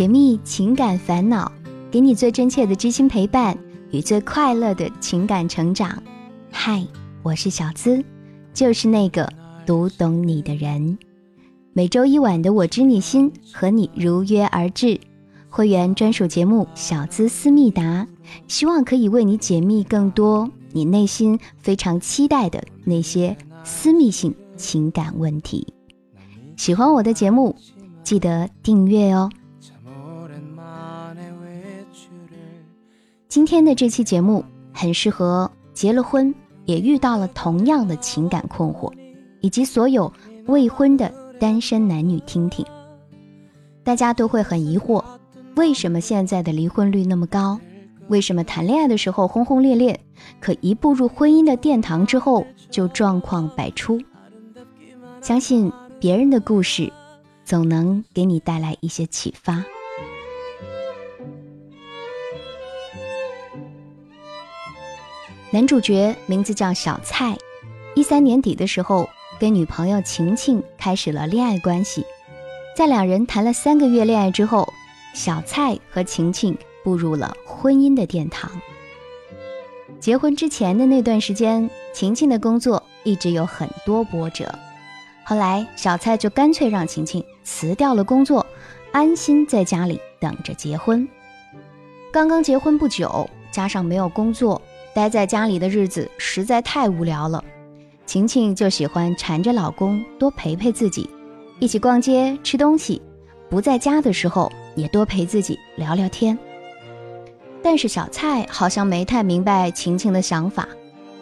解密情感烦恼，给你最真切的知心陪伴与最快乐的情感成长。嗨，我是小资，就是那个读懂你的人。每周一晚的《我知你心》和你如约而至，会员专属节目《小资思密达》，希望可以为你解密更多你内心非常期待的那些私密性情感问题。喜欢我的节目，记得订阅哦。今天的这期节目很适合结了婚也遇到了同样的情感困惑，以及所有未婚的单身男女听听。大家都会很疑惑，为什么现在的离婚率那么高？为什么谈恋爱的时候轰轰烈烈，可一步入婚姻的殿堂之后就状况百出？相信。别人的故事，总能给你带来一些启发。男主角名字叫小蔡，一三年底的时候，跟女朋友晴晴开始了恋爱关系。在两人谈了三个月恋爱之后，小蔡和晴晴步入了婚姻的殿堂。结婚之前的那段时间，晴晴的工作一直有很多波折。后来，小蔡就干脆让晴晴辞掉了工作，安心在家里等着结婚。刚刚结婚不久，加上没有工作，待在家里的日子实在太无聊了。晴晴就喜欢缠着老公多陪陪自己，一起逛街、吃东西，不在家的时候也多陪自己聊聊天。但是小蔡好像没太明白晴晴的想法。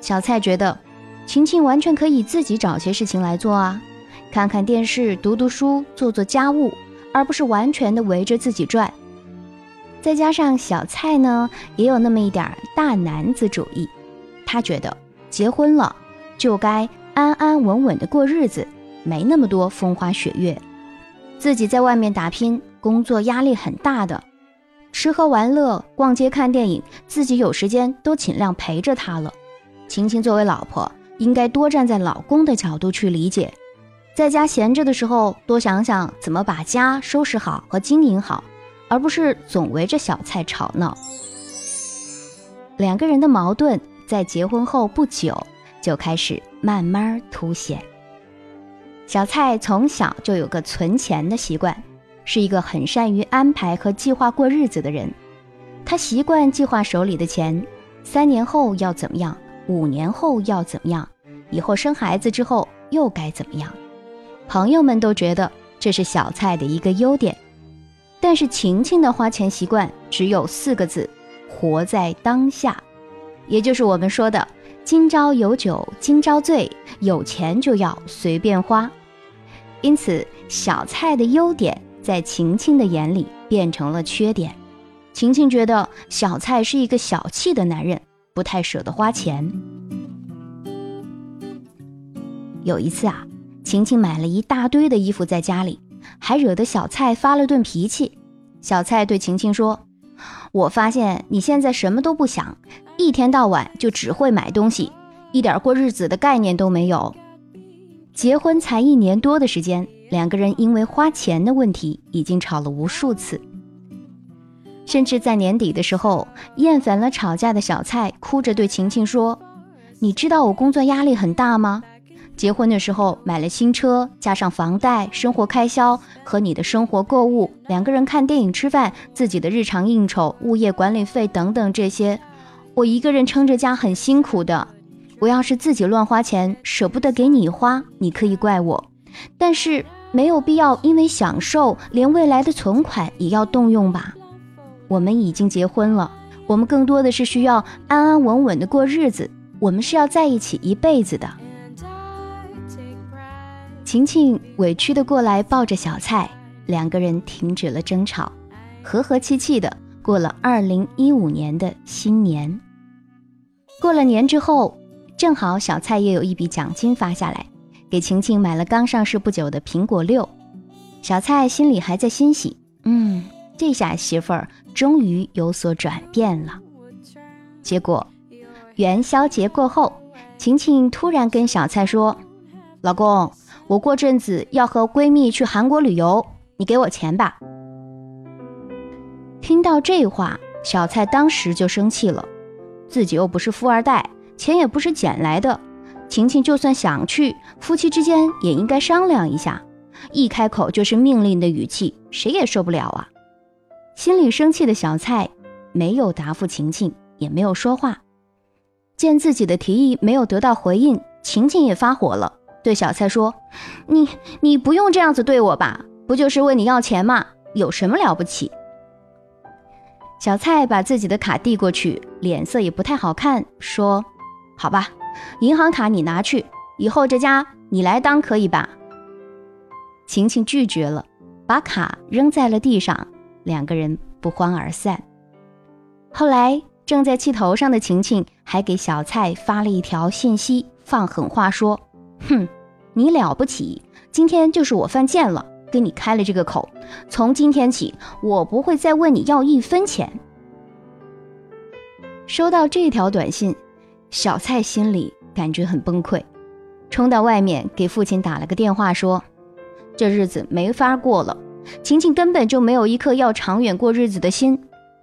小蔡觉得，晴晴完全可以自己找些事情来做啊。看看电视，读读书，做做家务，而不是完全的围着自己转。再加上小蔡呢，也有那么一点大男子主义，他觉得结婚了就该安安稳稳的过日子，没那么多风花雪月。自己在外面打拼，工作压力很大的，吃喝玩乐、逛街看电影，自己有时间都尽量陪着他了。晴晴作为老婆，应该多站在老公的角度去理解。在家闲着的时候，多想想怎么把家收拾好和经营好，而不是总围着小蔡吵闹。两个人的矛盾在结婚后不久就开始慢慢凸显。小蔡从小就有个存钱的习惯，是一个很善于安排和计划过日子的人。他习惯计划手里的钱，三年后要怎么样，五年后要怎么样，以后生孩子之后又该怎么样。朋友们都觉得这是小蔡的一个优点，但是晴晴的花钱习惯只有四个字：活在当下，也就是我们说的“今朝有酒今朝醉”，有钱就要随便花。因此，小蔡的优点在晴晴的眼里变成了缺点。晴晴觉得小蔡是一个小气的男人，不太舍得花钱。有一次啊。晴晴买了一大堆的衣服在家里，还惹得小蔡发了顿脾气。小蔡对晴晴说：“我发现你现在什么都不想，一天到晚就只会买东西，一点过日子的概念都没有。”结婚才一年多的时间，两个人因为花钱的问题已经吵了无数次，甚至在年底的时候，厌烦了吵架的小蔡哭着对晴晴说：“你知道我工作压力很大吗？”结婚的时候买了新车，加上房贷、生活开销和你的生活购物，两个人看电影、吃饭，自己的日常应酬、物业管理费等等这些，我一个人撑着家很辛苦的。我要是自己乱花钱，舍不得给你花，你可以怪我，但是没有必要因为享受，连未来的存款也要动用吧？我们已经结婚了，我们更多的是需要安安稳稳的过日子，我们是要在一起一辈子的。晴晴委屈的过来抱着小蔡，两个人停止了争吵，和和气气的过了二零一五年的新年。过了年之后，正好小蔡也有一笔奖金发下来，给晴晴买了刚上市不久的苹果六。小蔡心里还在欣喜，嗯，这下媳妇儿终于有所转变了。结果元宵节过后，晴晴突然跟小蔡说：“老公。”我过阵子要和闺蜜去韩国旅游，你给我钱吧。听到这话，小蔡当时就生气了，自己又不是富二代，钱也不是捡来的。晴晴就算想去，夫妻之间也应该商量一下，一开口就是命令的语气，谁也受不了啊！心里生气的小蔡没有答复晴晴，也没有说话。见自己的提议没有得到回应，晴晴也发火了，对小蔡说：“你你不用这样子对我吧？不就是问你要钱吗？有什么了不起？”小蔡把自己的卡递过去，脸色也不太好看，说：“好吧，银行卡你拿去，以后这家你来当可以吧？”晴晴拒绝了，把卡扔在了地上，两个人不欢而散。后来。正在气头上的晴晴还给小蔡发了一条信息，放狠话说：“哼，你了不起，今天就是我犯贱了，跟你开了这个口。从今天起，我不会再问你要一分钱。”收到这条短信，小蔡心里感觉很崩溃，冲到外面给父亲打了个电话，说：“这日子没法过了，晴晴根本就没有一颗要长远过日子的心。”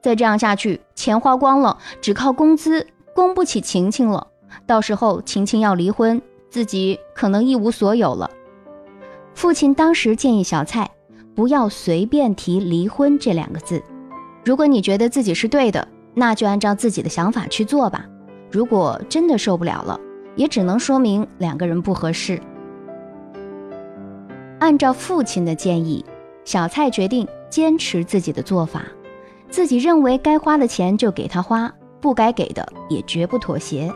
再这样下去，钱花光了，只靠工资供不起晴晴了。到时候晴晴要离婚，自己可能一无所有了。父亲当时建议小蔡不要随便提离婚这两个字。如果你觉得自己是对的，那就按照自己的想法去做吧。如果真的受不了了，也只能说明两个人不合适。按照父亲的建议，小蔡决定坚持自己的做法。自己认为该花的钱就给他花，不该给的也绝不妥协。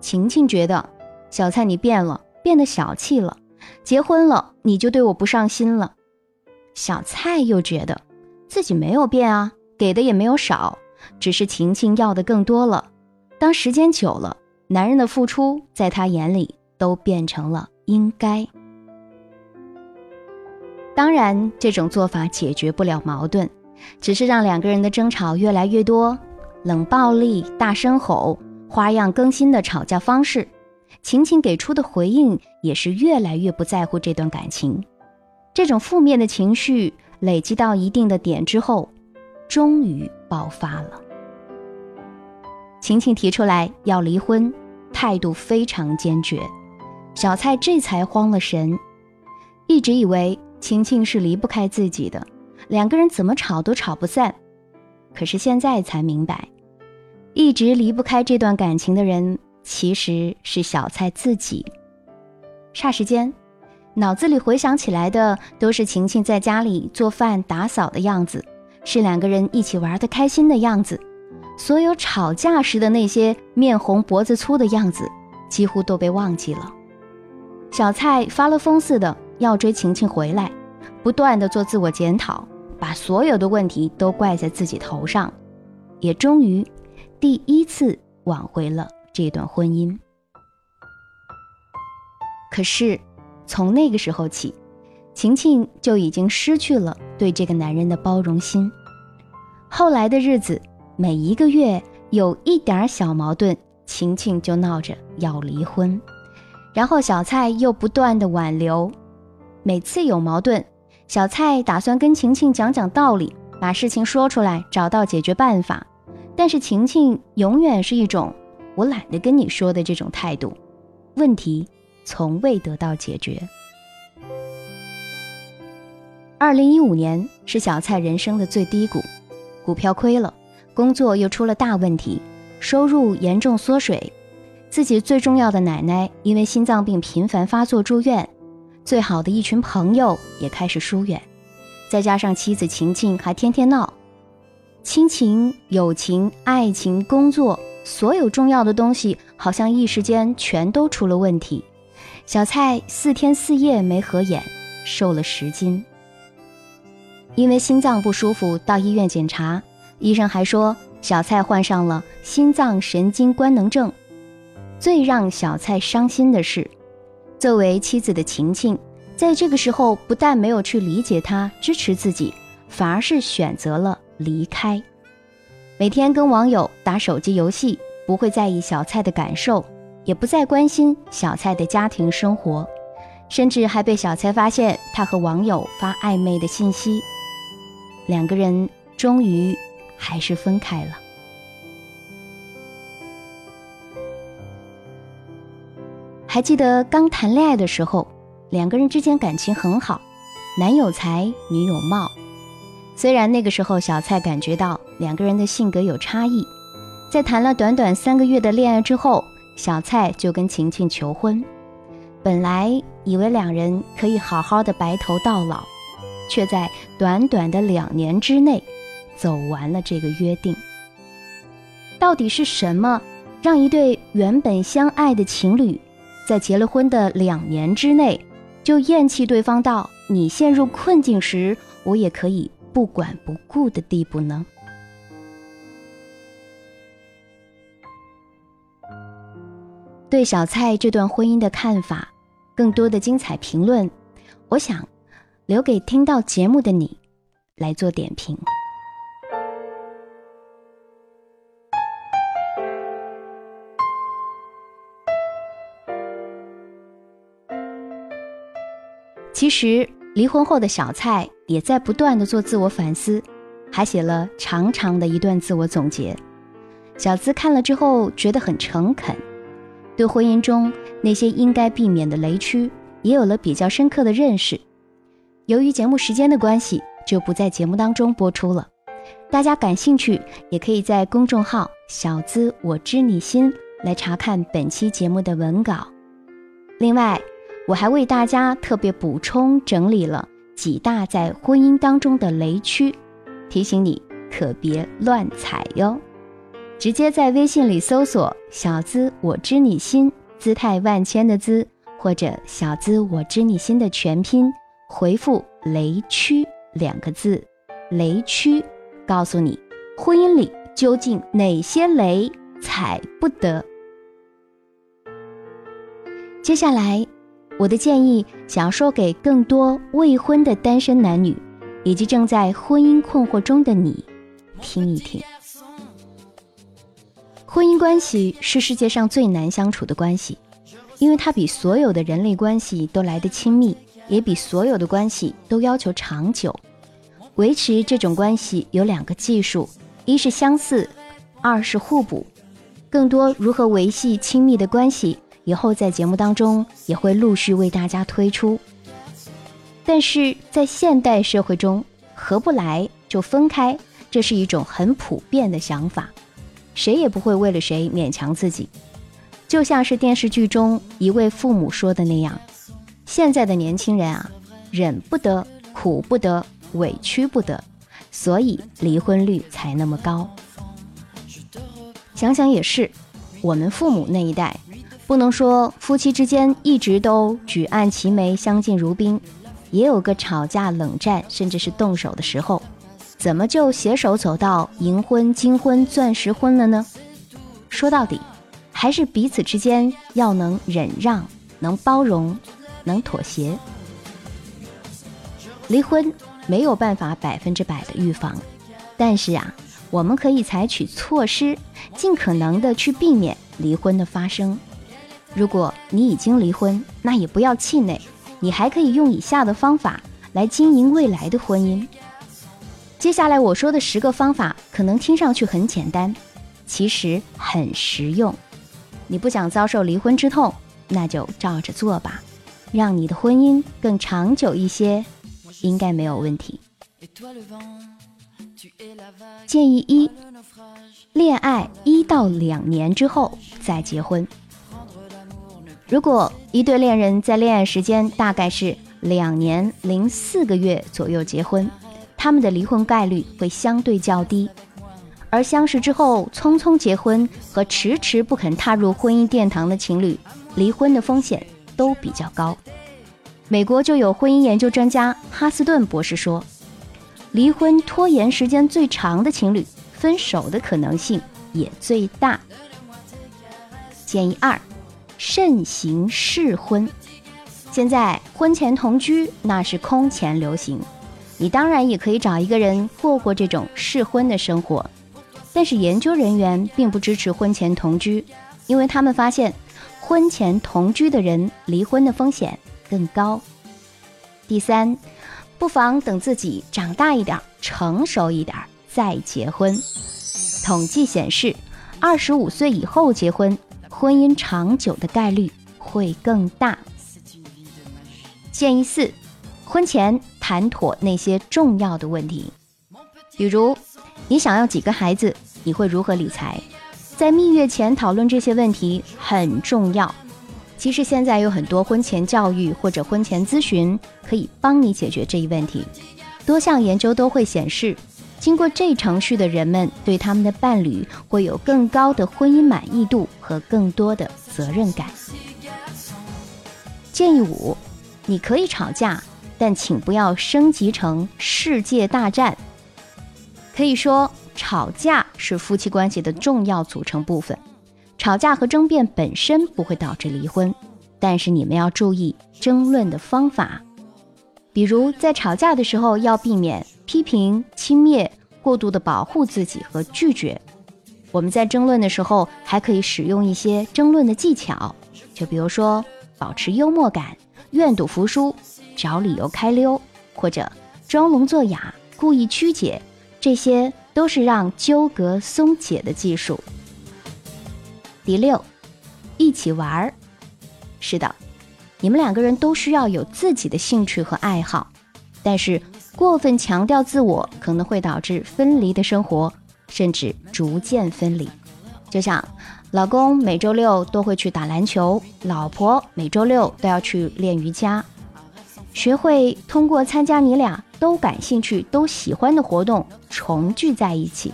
晴晴觉得小蔡你变了，变得小气了，结婚了你就对我不上心了。小蔡又觉得自己没有变啊，给的也没有少，只是晴晴要的更多了。当时间久了，男人的付出在他眼里都变成了应该。当然，这种做法解决不了矛盾。只是让两个人的争吵越来越多，冷暴力、大声吼、花样更新的吵架方式，晴晴给出的回应也是越来越不在乎这段感情。这种负面的情绪累积到一定的点之后，终于爆发了。晴晴提出来要离婚，态度非常坚决，小蔡这才慌了神，一直以为晴晴是离不开自己的。两个人怎么吵都吵不散，可是现在才明白，一直离不开这段感情的人其实是小蔡自己。霎时间，脑子里回想起来的都是晴晴在家里做饭打扫的样子，是两个人一起玩的开心的样子，所有吵架时的那些面红脖子粗的样子几乎都被忘记了。小蔡发了疯似的要追晴晴回来，不断的做自我检讨。把所有的问题都怪在自己头上，也终于第一次挽回了这段婚姻。可是从那个时候起，晴晴就已经失去了对这个男人的包容心。后来的日子，每一个月有一点小矛盾，晴晴就闹着要离婚，然后小蔡又不断的挽留，每次有矛盾。小蔡打算跟晴晴讲讲道理，把事情说出来，找到解决办法。但是晴晴永远是一种“我懒得跟你说”的这种态度，问题从未得到解决。二零一五年是小蔡人生的最低谷，股票亏了，工作又出了大问题，收入严重缩水，自己最重要的奶奶因为心脏病频繁发作住院。最好的一群朋友也开始疏远，再加上妻子晴晴还天天闹，亲情、友情、爱情、工作，所有重要的东西好像一时间全都出了问题。小蔡四天四夜没合眼，瘦了十斤。因为心脏不舒服到医院检查，医生还说小蔡患上了心脏神经官能症。最让小蔡伤心的是。作为妻子的晴晴，在这个时候不但没有去理解他、支持自己，反而是选择了离开。每天跟网友打手机游戏，不会在意小蔡的感受，也不再关心小蔡的家庭生活，甚至还被小蔡发现他和网友发暧昧的信息。两个人终于还是分开了。还记得刚谈恋爱的时候，两个人之间感情很好，男有才，女有貌。虽然那个时候小蔡感觉到两个人的性格有差异，在谈了短短三个月的恋爱之后，小蔡就跟晴晴求婚。本来以为两人可以好好的白头到老，却在短短的两年之内走完了这个约定。到底是什么让一对原本相爱的情侣，在结了婚的两年之内就厌弃对方到你陷入困境时，我也可以？不管不顾的地步呢？对小蔡这段婚姻的看法，更多的精彩评论，我想留给听到节目的你来做点评。其实。离婚后的小蔡也在不断的做自我反思，还写了长长的一段自我总结。小资看了之后觉得很诚恳，对婚姻中那些应该避免的雷区也有了比较深刻的认识。由于节目时间的关系，就不在节目当中播出了。大家感兴趣也可以在公众号“小资我知你心”来查看本期节目的文稿。另外。我还为大家特别补充整理了几大在婚姻当中的雷区，提醒你可别乱踩哟。直接在微信里搜索“小资我知你心”，姿态万千的“资”，或者“小资我知你心”的全拼，回复“雷区”两个字，“雷区”告诉你婚姻里究竟哪些雷踩不得。接下来。我的建议，想要说给更多未婚的单身男女，以及正在婚姻困惑中的你，听一听。婚姻关系是世界上最难相处的关系，因为它比所有的人类关系都来得亲密，也比所有的关系都要求长久。维持这种关系有两个技术：一是相似，二是互补。更多如何维系亲密的关系。以后在节目当中也会陆续为大家推出，但是在现代社会中，合不来就分开，这是一种很普遍的想法，谁也不会为了谁勉强自己。就像是电视剧中一位父母说的那样，现在的年轻人啊，忍不得，苦不得，委屈不得，所以离婚率才那么高。想想也是，我们父母那一代。不能说夫妻之间一直都举案齐眉、相敬如宾，也有个吵架、冷战，甚至是动手的时候。怎么就携手走到银婚、金婚、钻石婚了呢？说到底，还是彼此之间要能忍让、能包容、能妥协。离婚没有办法百分之百的预防，但是啊，我们可以采取措施，尽可能的去避免离婚的发生。如果你已经离婚，那也不要气馁，你还可以用以下的方法来经营未来的婚姻。接下来我说的十个方法，可能听上去很简单，其实很实用。你不想遭受离婚之痛，那就照着做吧，让你的婚姻更长久一些，应该没有问题。建议一：恋爱一到两年之后再结婚。如果一对恋人在恋爱时间大概是两年零四个月左右结婚，他们的离婚概率会相对较低；而相识之后匆匆结婚和迟迟不肯踏入婚姻殿堂的情侣，离婚的风险都比较高。美国就有婚姻研究专家哈斯顿博士说，离婚拖延时间最长的情侣，分手的可能性也最大。建议二。慎行试婚，现在婚前同居那是空前流行，你当然也可以找一个人过过这种试婚的生活。但是研究人员并不支持婚前同居，因为他们发现婚前同居的人离婚的风险更高。第三，不妨等自己长大一点、成熟一点再结婚。统计显示，二十五岁以后结婚，婚姻长久的概率会更大。建议四：婚前谈妥那些重要的问题，比如你想要几个孩子，你会如何理财，在蜜月前讨论这些问题很重要。其实现在有很多婚前教育或者婚前咨询可以帮你解决这一问题。多项研究都会显示，经过这程序的人们对他们的伴侣会有更高的婚姻满意度和更多的责任感。建议五：你可以吵架，但请不要升级成世界大战。可以说，吵架是夫妻关系的重要组成部分。吵架和争辩本身不会导致离婚，但是你们要注意争论的方法，比如在吵架的时候要避免批评、轻蔑、过度的保护自己和拒绝。我们在争论的时候还可以使用一些争论的技巧，就比如说保持幽默感、愿赌服输、找理由开溜，或者装聋作哑、故意曲解，这些都是让纠葛松解的技术。第六，一起玩儿。是的，你们两个人都需要有自己的兴趣和爱好，但是过分强调自我可能会导致分离的生活，甚至逐渐分离。就像老公每周六都会去打篮球，老婆每周六都要去练瑜伽，学会通过参加你俩都感兴趣、都喜欢的活动重聚在一起。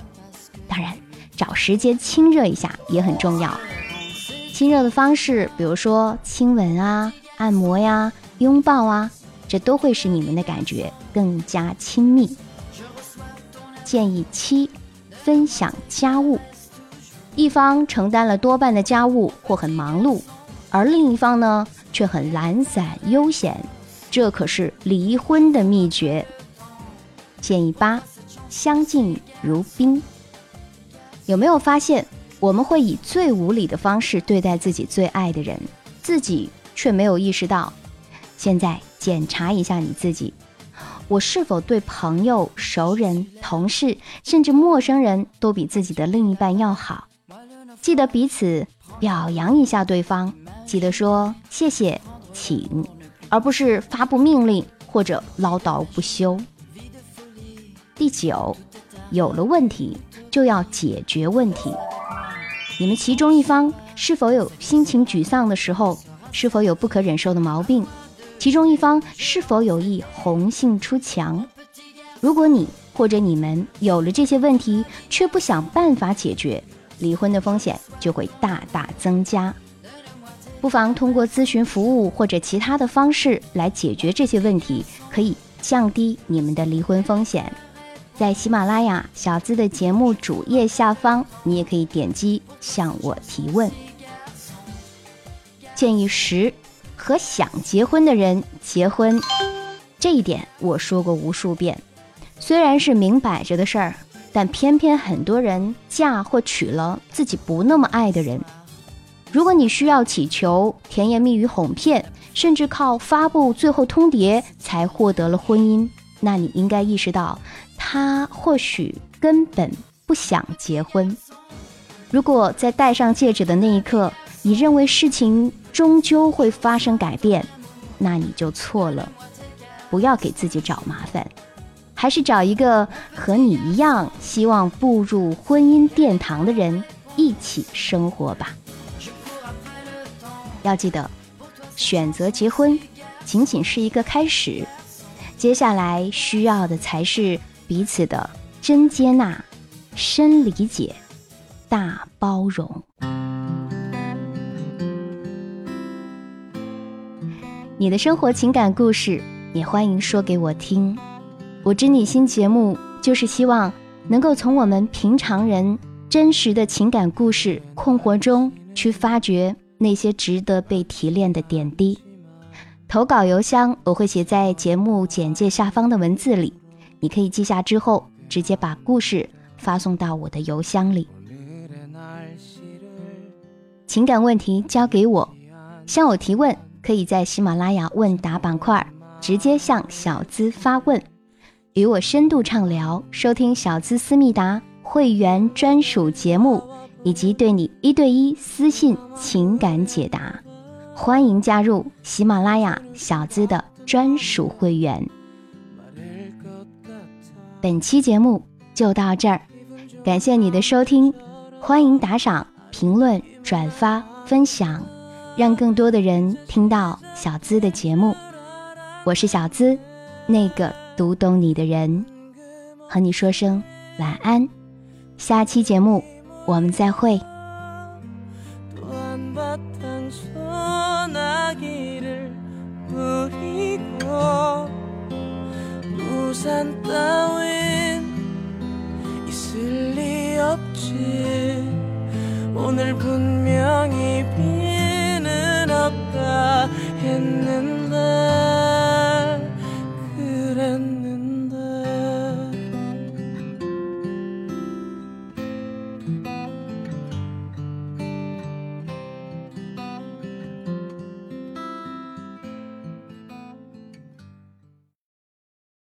当然。找时间亲热一下也很重要。亲热的方式，比如说亲吻啊、按摩呀、拥抱啊，这都会使你们的感觉更加亲密。建议七：分享家务。一方承担了多半的家务或很忙碌，而另一方呢却很懒散悠闲，这可是离婚的秘诀。建议八：相敬如宾。有没有发现，我们会以最无理的方式对待自己最爱的人，自己却没有意识到？现在检查一下你自己，我是否对朋友、熟人、同事，甚至陌生人都比自己的另一半要好？记得彼此表扬一下对方，记得说谢谢、请，而不是发布命令或者唠叨不休。第九，有了问题。就要解决问题。你们其中一方是否有心情沮丧的时候？是否有不可忍受的毛病？其中一方是否有意红杏出墙？如果你或者你们有了这些问题，却不想办法解决，离婚的风险就会大大增加。不妨通过咨询服务或者其他的方式来解决这些问题，可以降低你们的离婚风险。在喜马拉雅小资的节目主页下方，你也可以点击向我提问。建议十：和想结婚的人结婚，这一点我说过无数遍。虽然是明摆着的事儿，但偏偏很多人嫁或娶了自己不那么爱的人。如果你需要祈求甜言蜜语哄骗，甚至靠发布最后通牒才获得了婚姻，那你应该意识到。他或许根本不想结婚。如果在戴上戒指的那一刻，你认为事情终究会发生改变，那你就错了。不要给自己找麻烦，还是找一个和你一样希望步入婚姻殿堂的人一起生活吧。要记得，选择结婚仅仅是一个开始，接下来需要的才是。彼此的真接纳、深理解、大包容。你的生活情感故事也欢迎说给我听。我知你心节目就是希望能够从我们平常人真实的情感故事困惑中去发掘那些值得被提炼的点滴。投稿邮箱我会写在节目简介下方的文字里。你可以记下之后，直接把故事发送到我的邮箱里。情感问题交给我，向我提问，可以在喜马拉雅问答板块直接向小资发问。与我深度畅聊，收听小资思密达会员专属节目，以及对你一对一私信情感解答。欢迎加入喜马拉雅小资的专属会员。本期节目就到这儿，感谢你的收听，欢迎打赏、评论、转发、分享，让更多的人听到小资的节目。我是小资，那个读懂你的人，和你说声晚安。下期节目我们再会。 우산 따윈 있을 리 없지 오늘 분명히 비 也能。